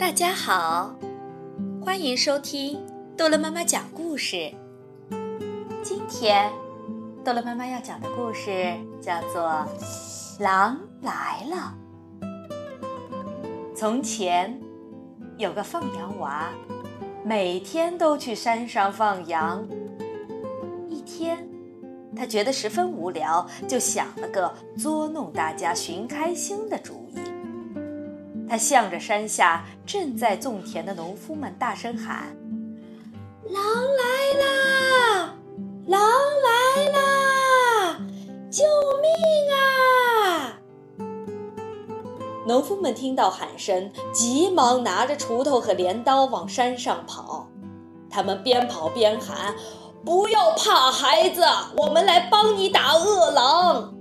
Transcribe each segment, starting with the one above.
大家好，欢迎收听逗乐妈妈讲故事。今天，逗乐妈妈要讲的故事叫做《狼来了》。从前，有个放羊娃，每天都去山上放羊。一天，他觉得十分无聊，就想了个捉弄大家、寻开心的主意。他向着山下正在种田的农夫们大声喊：“狼来啦！狼来啦！救命啊！”农夫们听到喊声，急忙拿着锄头和镰刀往山上跑。他们边跑边喊：“不要怕，孩子，我们来帮你打恶狼。”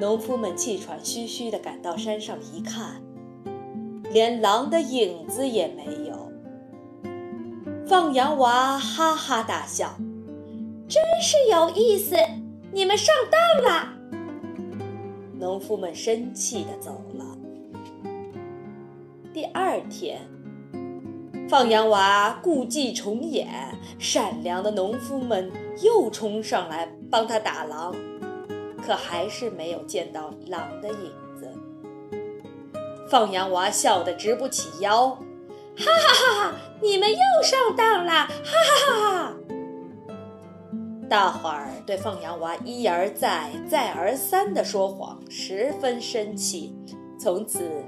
农夫们气喘吁吁地赶到山上一看，连狼的影子也没有。放羊娃哈哈大笑：“真是有意思，你们上当了。”农夫们生气地走了。第二天，放羊娃故伎重演，善良的农夫们又冲上来帮他打狼。可还是没有见到狼的影子。放羊娃笑得直不起腰，哈哈哈哈！你们又上当了，哈哈哈哈！大伙儿对放羊娃一而再、再而三的说谎十分生气，从此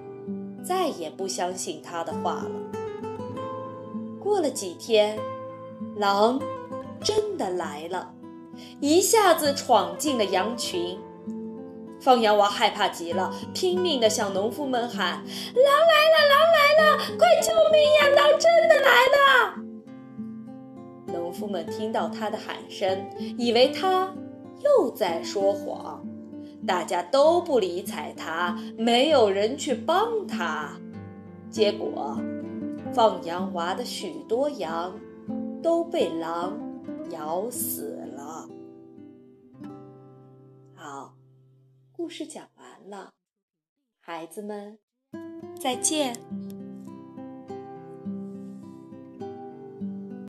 再也不相信他的话了。过了几天，狼真的来了。一下子闯进了羊群，放羊娃害怕极了，拼命地向农夫们喊：“狼来了，狼来了，快救命呀！狼真的来了！”农夫们听到他的喊声，以为他又在说谎，大家都不理睬他，没有人去帮他。结果，放羊娃的许多羊都被狼咬死了。好。故事讲完了，孩子们，再见。